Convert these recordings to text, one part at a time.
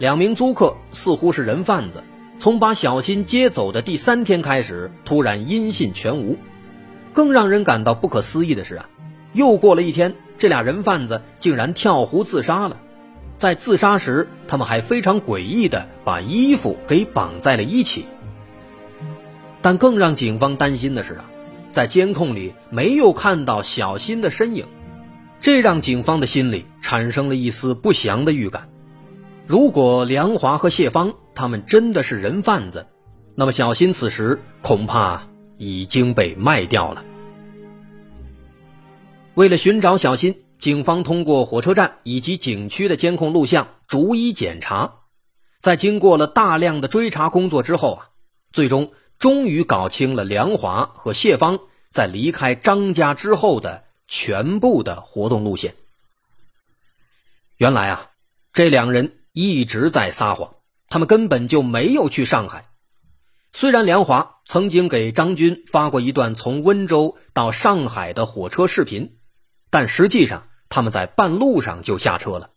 两名租客似乎是人贩子，从把小新接走的第三天开始，突然音信全无。更让人感到不可思议的是啊，又过了一天，这俩人贩子竟然跳湖自杀了。在自杀时，他们还非常诡异的把衣服给绑在了一起。但更让警方担心的是啊，在监控里没有看到小新的身影，这让警方的心里产生了一丝不祥的预感。如果梁华和谢芳他们真的是人贩子，那么小新此时恐怕已经被卖掉了。为了寻找小新，警方通过火车站以及景区的监控录像逐一检查，在经过了大量的追查工作之后啊，最终。终于搞清了梁华和谢芳在离开张家之后的全部的活动路线。原来啊，这两人一直在撒谎，他们根本就没有去上海。虽然梁华曾经给张军发过一段从温州到上海的火车视频，但实际上他们在半路上就下车了。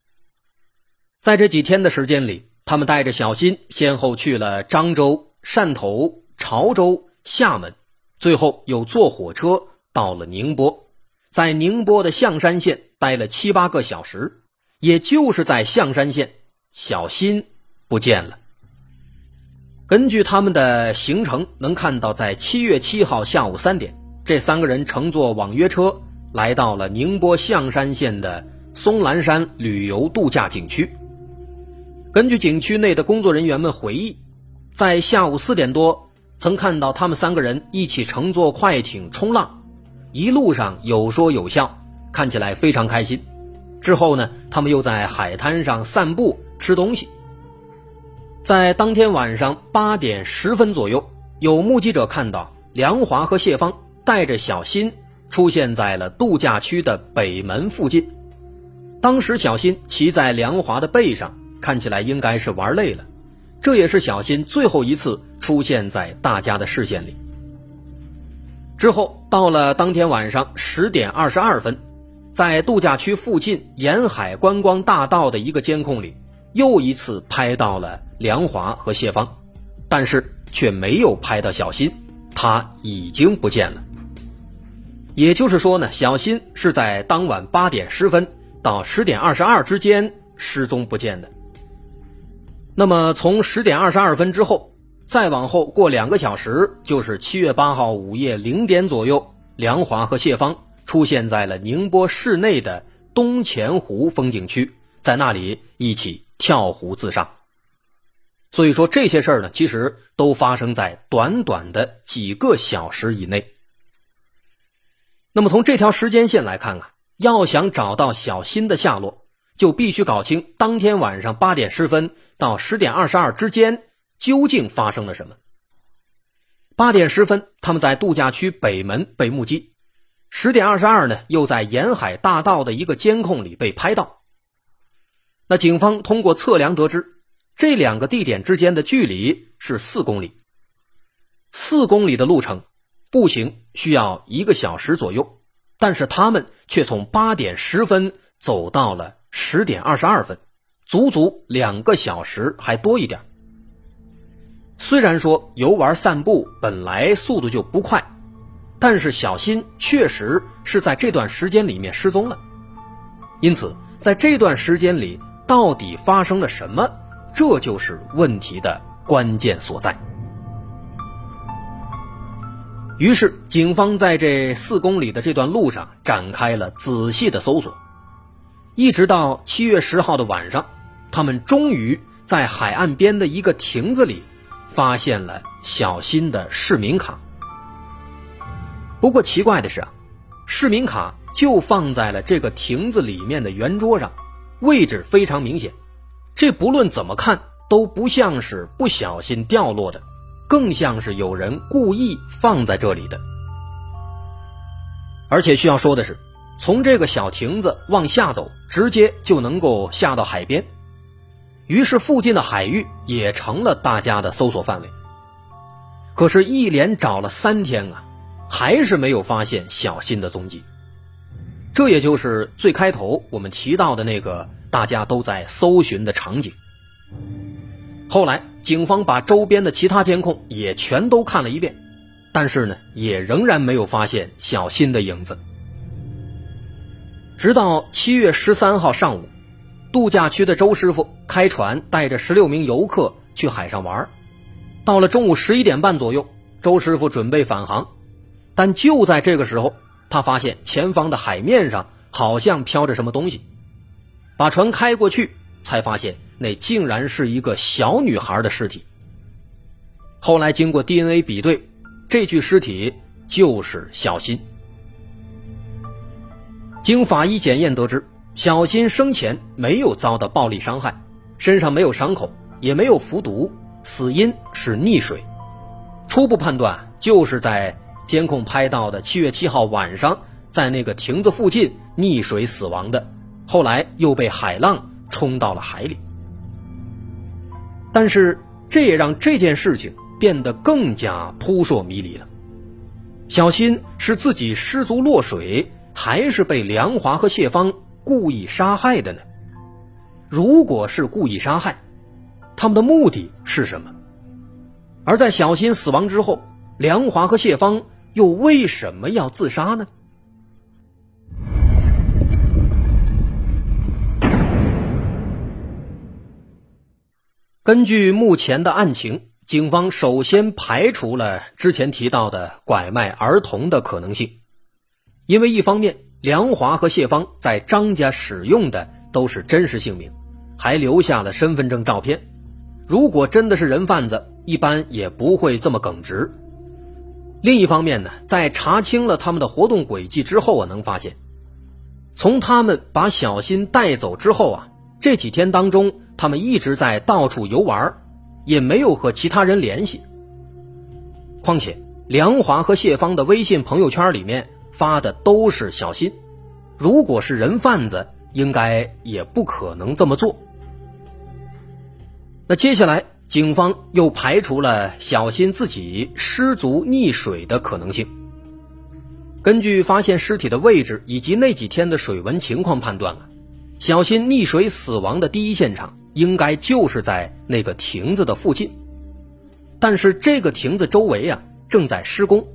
在这几天的时间里，他们带着小新先后去了漳州、汕头。潮州、厦门，最后又坐火车到了宁波，在宁波的象山县待了七八个小时，也就是在象山县，小新不见了。根据他们的行程，能看到在七月七号下午三点，这三个人乘坐网约车来到了宁波象山县的松兰山旅游度假景区。根据景区内的工作人员们回忆，在下午四点多。曾看到他们三个人一起乘坐快艇冲浪，一路上有说有笑，看起来非常开心。之后呢，他们又在海滩上散步吃东西。在当天晚上八点十分左右，有目击者看到梁华和谢芳带着小新出现在了度假区的北门附近。当时小新骑在梁华的背上，看起来应该是玩累了。这也是小新最后一次出现在大家的视线里。之后到了当天晚上十点二十二分，在度假区附近沿海观光大道的一个监控里，又一次拍到了梁华和谢芳，但是却没有拍到小新，他已经不见了。也就是说呢，小新是在当晚八点十分到十点二十二之间失踪不见的。那么，从十点二十二分之后，再往后过两个小时，就是七月八号午夜零点左右，梁华和谢芳出现在了宁波市内的东钱湖风景区，在那里一起跳湖自杀。所以说，这些事儿呢，其实都发生在短短的几个小时以内。那么，从这条时间线来看啊，要想找到小新的下落。就必须搞清当天晚上八点十分到十点二十二之间究竟发生了什么。八点十分，他们在度假区北门被目击；十点二十二呢，又在沿海大道的一个监控里被拍到。那警方通过测量得知，这两个地点之间的距离是四公里。四公里的路程，步行需要一个小时左右，但是他们却从八点十分走到了。十点二十二分，足足两个小时还多一点。虽然说游玩散步本来速度就不快，但是小新确实是在这段时间里面失踪了。因此，在这段时间里到底发生了什么，这就是问题的关键所在。于是，警方在这四公里的这段路上展开了仔细的搜索。一直到七月十号的晚上，他们终于在海岸边的一个亭子里发现了小新的市民卡。不过奇怪的是啊，市民卡就放在了这个亭子里面的圆桌上，位置非常明显，这不论怎么看都不像是不小心掉落的，更像是有人故意放在这里的。而且需要说的是，从这个小亭子往下走，直接就能够下到海边，于是附近的海域也成了大家的搜索范围。可是，一连找了三天啊，还是没有发现小新的踪迹。这也就是最开头我们提到的那个大家都在搜寻的场景。后来，警方把周边的其他监控也全都看了一遍，但是呢，也仍然没有发现小新的影子。直到七月十三号上午，度假区的周师傅开船带着十六名游客去海上玩。到了中午十一点半左右，周师傅准备返航，但就在这个时候，他发现前方的海面上好像飘着什么东西，把船开过去，才发现那竟然是一个小女孩的尸体。后来经过 DNA 比对，这具尸体就是小新。经法医检验得知，小新生前没有遭到暴力伤害，身上没有伤口，也没有服毒。死因是溺水，初步判断就是在监控拍到的七月七号晚上，在那个亭子附近溺水死亡的，后来又被海浪冲到了海里。但是这也让这件事情变得更加扑朔迷离了。小新是自己失足落水，还是被梁华和谢芳故意杀害的呢？如果是故意杀害，他们的目的是什么？而在小新死亡之后，梁华和谢芳又为什么要自杀呢？根据目前的案情，警方首先排除了之前提到的拐卖儿童的可能性，因为一方面，梁华和谢芳在张家使用的都是真实姓名，还留下了身份证照片。如果真的是人贩子，一般也不会这么耿直。另一方面呢，在查清了他们的活动轨迹之后啊，能发现，从他们把小新带走之后啊，这几天当中，他们一直在到处游玩，也没有和其他人联系。况且，梁华和谢芳的微信朋友圈里面发的都是小新，如果是人贩子，应该也不可能这么做。那接下来，警方又排除了小新自己失足溺水的可能性。根据发现尸体的位置以及那几天的水文情况判断啊，小新溺水死亡的第一现场应该就是在那个亭子的附近。但是这个亭子周围啊正在施工，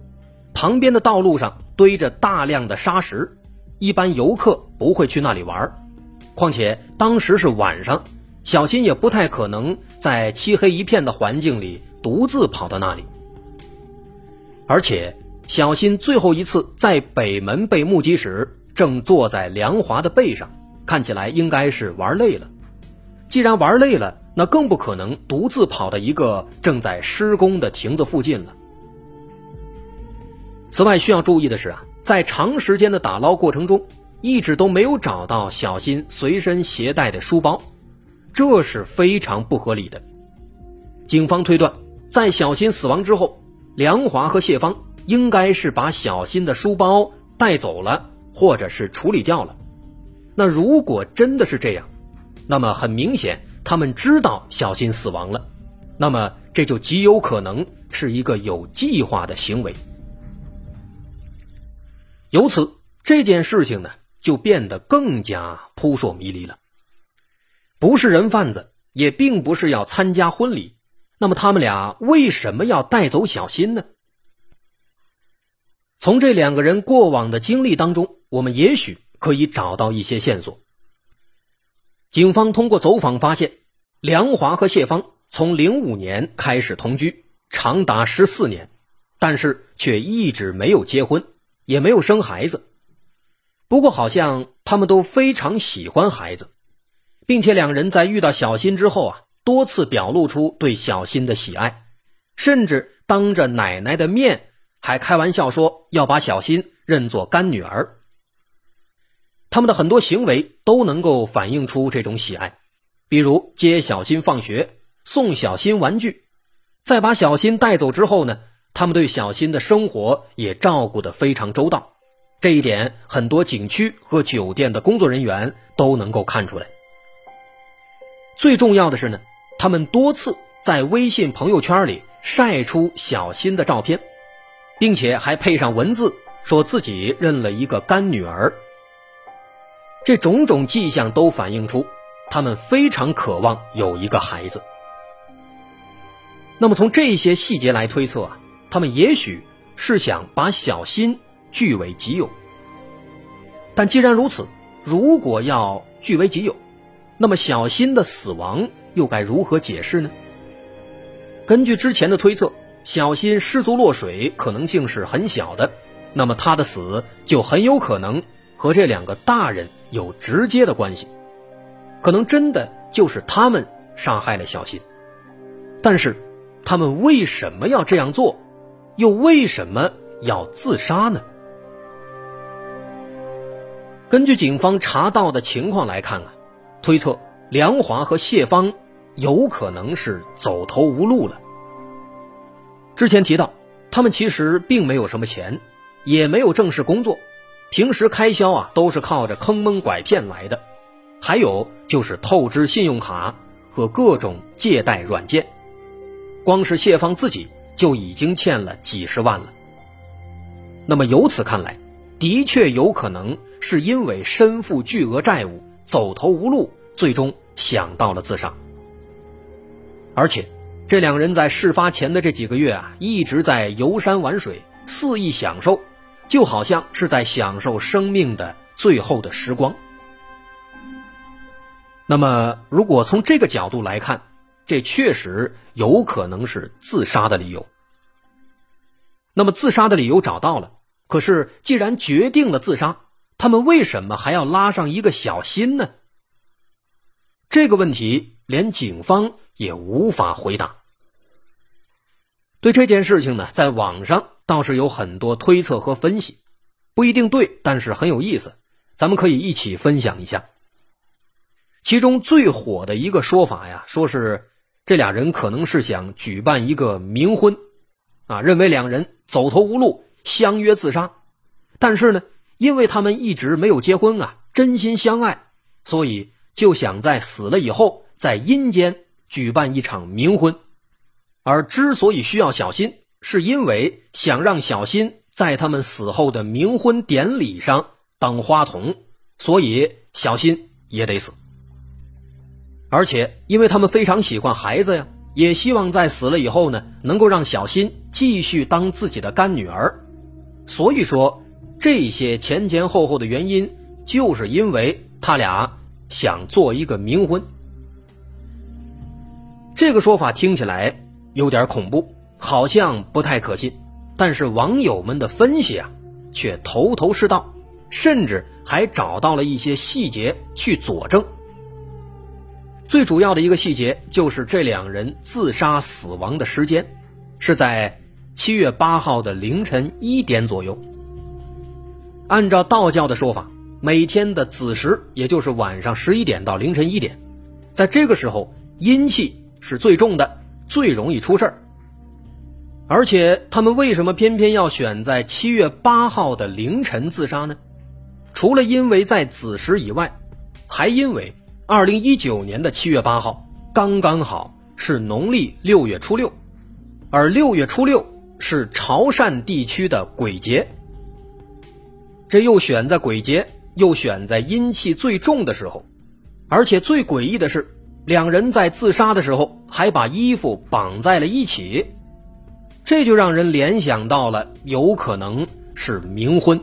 旁边的道路上堆着大量的沙石，一般游客不会去那里玩。况且当时是晚上。小新也不太可能在漆黑一片的环境里独自跑到那里，而且小新最后一次在北门被目击时，正坐在梁华的背上，看起来应该是玩累了。既然玩累了，那更不可能独自跑到一个正在施工的亭子附近了。此外，需要注意的是啊，在长时间的打捞过程中，一直都没有找到小新随身携带的书包。这是非常不合理的。警方推断，在小新死亡之后，梁华和谢芳应该是把小新的书包带走了，或者是处理掉了。那如果真的是这样，那么很明显，他们知道小新死亡了，那么这就极有可能是一个有计划的行为。由此，这件事情呢，就变得更加扑朔迷离了。不是人贩子，也并不是要参加婚礼，那么他们俩为什么要带走小新呢？从这两个人过往的经历当中，我们也许可以找到一些线索。警方通过走访发现，梁华和谢芳从零五年开始同居，长达十四年，但是却一直没有结婚，也没有生孩子。不过，好像他们都非常喜欢孩子。并且两人在遇到小新之后啊，多次表露出对小新的喜爱，甚至当着奶奶的面还开玩笑说要把小新认作干女儿。他们的很多行为都能够反映出这种喜爱，比如接小新放学、送小新玩具，在把小新带走之后呢，他们对小新的生活也照顾得非常周到。这一点，很多景区和酒店的工作人员都能够看出来。最重要的是呢，他们多次在微信朋友圈里晒出小新的照片，并且还配上文字，说自己认了一个干女儿。这种种迹象都反映出，他们非常渴望有一个孩子。那么从这些细节来推测啊，他们也许是想把小新。据为己有，但既然如此，如果要据为己有，那么小新的死亡又该如何解释呢？根据之前的推测，小新失足落水可能性是很小的，那么他的死就很有可能和这两个大人有直接的关系，可能真的就是他们杀害了小新。但是，他们为什么要这样做？又为什么要自杀呢？根据警方查到的情况来看啊，推测梁华和谢芳有可能是走投无路了。之前提到，他们其实并没有什么钱，也没有正式工作，平时开销啊都是靠着坑蒙拐骗来的，还有就是透支信用卡和各种借贷软件，光是谢芳自己就已经欠了几十万了。那么由此看来，的确有可能。是因为身负巨额债务，走投无路，最终想到了自杀。而且，这两人在事发前的这几个月啊，一直在游山玩水，肆意享受，就好像是在享受生命的最后的时光。那么，如果从这个角度来看，这确实有可能是自杀的理由。那么，自杀的理由找到了，可是既然决定了自杀，他们为什么还要拉上一个小新呢？这个问题连警方也无法回答。对这件事情呢，在网上倒是有很多推测和分析，不一定对，但是很有意思，咱们可以一起分享一下。其中最火的一个说法呀，说是这俩人可能是想举办一个冥婚，啊，认为两人走投无路，相约自杀，但是呢。因为他们一直没有结婚啊，真心相爱，所以就想在死了以后，在阴间举办一场冥婚。而之所以需要小新，是因为想让小新在他们死后的冥婚典礼上当花童，所以小新也得死。而且，因为他们非常喜欢孩子呀，也希望在死了以后呢，能够让小新继续当自己的干女儿，所以说。这些前前后后的原因，就是因为他俩想做一个冥婚。这个说法听起来有点恐怖，好像不太可信。但是网友们的分析啊，却头头是道，甚至还找到了一些细节去佐证。最主要的一个细节就是这两人自杀死亡的时间，是在七月八号的凌晨一点左右。按照道教的说法，每天的子时，也就是晚上十一点到凌晨一点，在这个时候阴气是最重的，最容易出事儿。而且他们为什么偏偏要选在七月八号的凌晨自杀呢？除了因为在子时以外，还因为二零一九年的七月八号刚刚好是农历六月初六，而六月初六是潮汕地区的鬼节。这又选在鬼节，又选在阴气最重的时候，而且最诡异的是，两人在自杀的时候还把衣服绑在了一起，这就让人联想到了有可能是冥婚。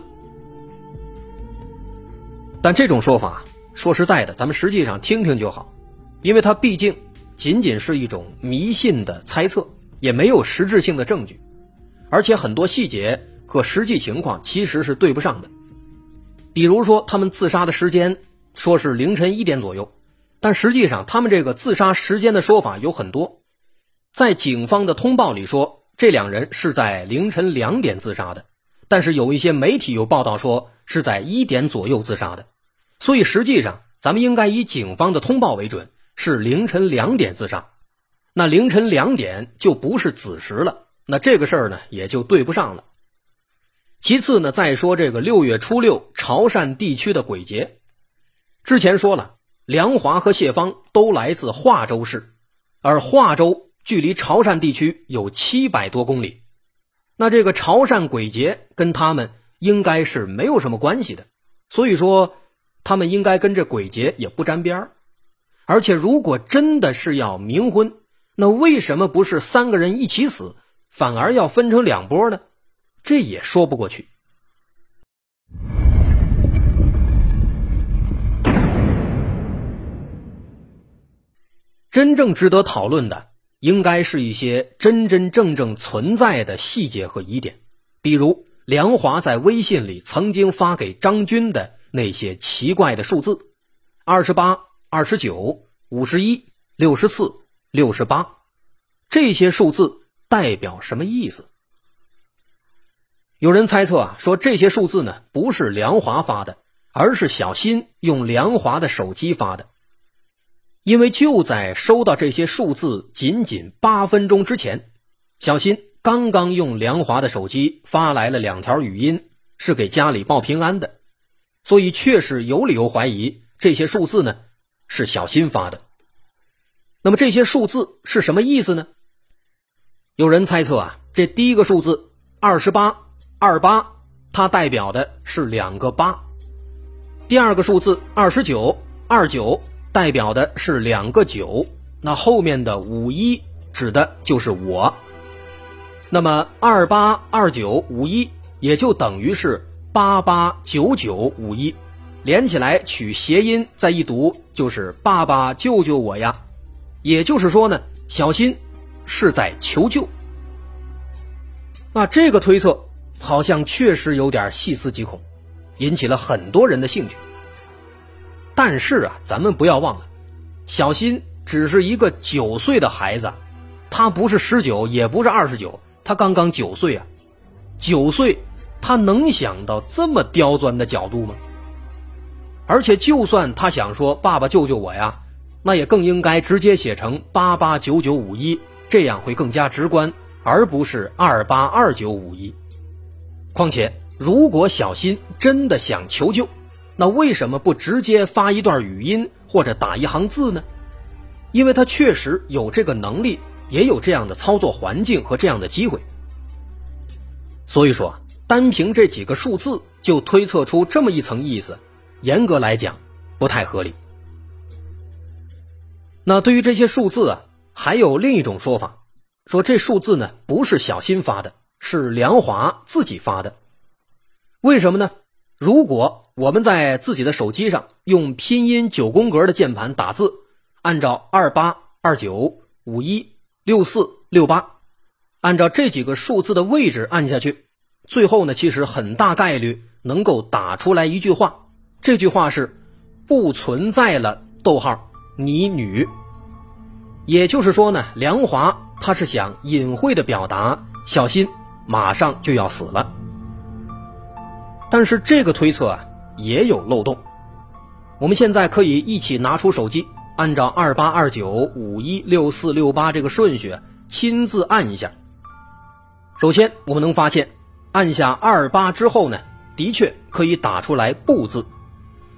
但这种说法，说实在的，咱们实际上听听就好，因为它毕竟仅仅是一种迷信的猜测，也没有实质性的证据，而且很多细节和实际情况其实是对不上的。比如说，他们自杀的时间说是凌晨一点左右，但实际上他们这个自杀时间的说法有很多。在警方的通报里说，这两人是在凌晨两点自杀的，但是有一些媒体有报道说是在一点左右自杀的，所以实际上咱们应该以警方的通报为准，是凌晨两点自杀。那凌晨两点就不是子时了，那这个事儿呢也就对不上了。其次呢，再说这个六月初六潮汕地区的鬼节，之前说了，梁华和谢芳都来自化州市，而化州距离潮汕地区有七百多公里，那这个潮汕鬼节跟他们应该是没有什么关系的，所以说他们应该跟这鬼节也不沾边而且如果真的是要冥婚，那为什么不是三个人一起死，反而要分成两波呢？这也说不过去。真正值得讨论的，应该是一些真真正正存在的细节和疑点，比如梁华在微信里曾经发给张军的那些奇怪的数字：二十八、二十九、五十一、六十四、六十八，这些数字代表什么意思？有人猜测啊，说这些数字呢不是梁华发的，而是小新用梁华的手机发的。因为就在收到这些数字仅仅八分钟之前，小新刚刚用梁华的手机发来了两条语音，是给家里报平安的，所以确实有理由怀疑这些数字呢是小新发的。那么这些数字是什么意思呢？有人猜测啊，这第一个数字二十八。二八，它代表的是两个八。第二个数字二十九，二九代表的是两个九。那后面的五一指的就是我。那么二八二九五一也就等于是八八九九五一，连起来取谐音再一读就是爸爸救救我呀。也就是说呢，小新是在求救。那这个推测。好像确实有点细思极恐，引起了很多人的兴趣。但是啊，咱们不要忘了，小新只是一个九岁的孩子，他不是十九，也不是二十九，他刚刚九岁啊。九岁，他能想到这么刁钻的角度吗？而且，就算他想说“爸爸救救我呀”，那也更应该直接写成“八八九九五一”，这样会更加直观，而不是“二八二九五一”。况且，如果小新真的想求救，那为什么不直接发一段语音或者打一行字呢？因为他确实有这个能力，也有这样的操作环境和这样的机会。所以说，单凭这几个数字就推测出这么一层意思，严格来讲不太合理。那对于这些数字啊，还有另一种说法，说这数字呢不是小新发的。是梁华自己发的，为什么呢？如果我们在自己的手机上用拼音九宫格的键盘打字，按照二八二九五一六四六八，按照这几个数字的位置按下去，最后呢，其实很大概率能够打出来一句话。这句话是不存在了，逗号你女。也就是说呢，梁华他是想隐晦的表达小心。马上就要死了，但是这个推测啊也有漏洞。我们现在可以一起拿出手机，按照二八二九五一六四六八这个顺序亲自按一下。首先，我们能发现，按下二八之后呢，的确可以打出来“不”字，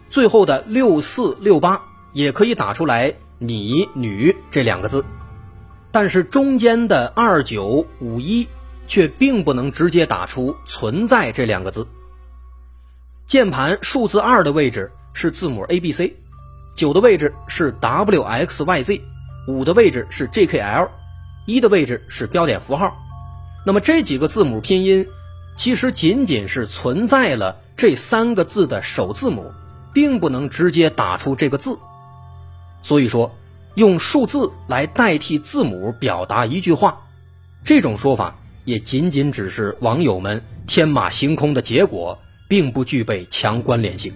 最后的六四六八也可以打出来“你女”这两个字，但是中间的二九五一。却并不能直接打出“存在”这两个字。键盘数字二的位置是字母 A B C，九的位置是 W X Y Z，五的位置是 J K L，一的位置是标点符号。那么这几个字母拼音，其实仅仅是存在了这三个字的首字母，并不能直接打出这个字。所以说，用数字来代替字母表达一句话，这种说法。也仅仅只是网友们天马行空的结果，并不具备强关联性。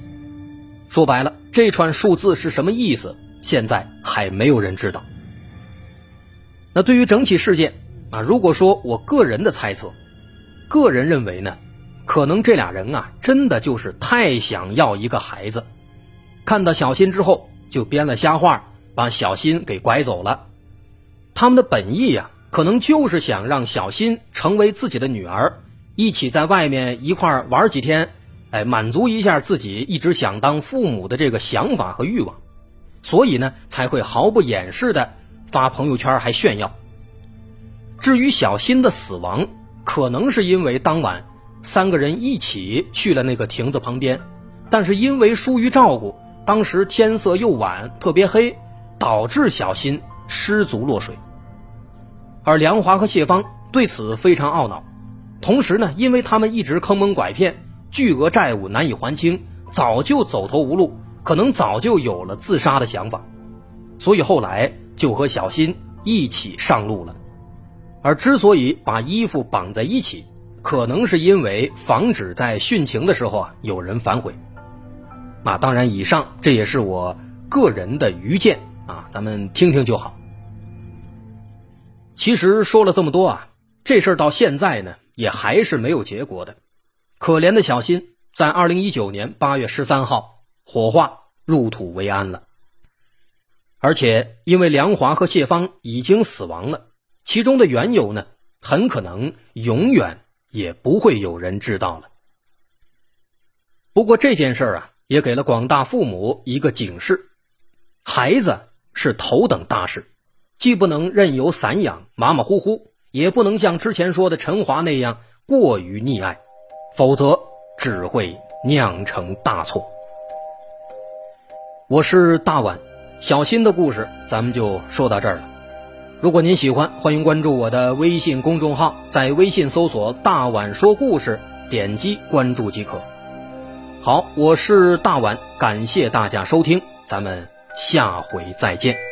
说白了，这串数字是什么意思，现在还没有人知道。那对于整起事件啊，如果说我个人的猜测，个人认为呢，可能这俩人啊，真的就是太想要一个孩子，看到小新之后就编了瞎话，把小新给拐走了。他们的本意呀，可能就是想让小新成为自己的女儿，一起在外面一块玩几天，哎，满足一下自己一直想当父母的这个想法和欲望，所以呢，才会毫不掩饰的发朋友圈还炫耀。至于小新的死亡，可能是因为当晚三个人一起去了那个亭子旁边，但是因为疏于照顾，当时天色又晚，特别黑，导致小新失足落水。而梁华和谢芳对此非常懊恼，同时呢，因为他们一直坑蒙拐骗，巨额债务难以还清，早就走投无路，可能早就有了自杀的想法，所以后来就和小新一起上路了。而之所以把衣服绑在一起，可能是因为防止在殉情的时候啊有人反悔。啊，当然，以上这也是我个人的愚见啊，咱们听听就好。其实说了这么多啊，这事儿到现在呢也还是没有结果的。可怜的小新在二零一九年八月十三号火化入土为安了，而且因为梁华和谢芳已经死亡了。其中的缘由呢，很可能永远也不会有人知道了。不过这件事儿啊，也给了广大父母一个警示：孩子是头等大事，既不能任由散养、马马虎虎，也不能像之前说的陈华那样过于溺爱，否则只会酿成大错。我是大碗，小新的故事咱们就说到这儿了。如果您喜欢，欢迎关注我的微信公众号，在微信搜索“大碗说故事”，点击关注即可。好，我是大碗，感谢大家收听，咱们下回再见。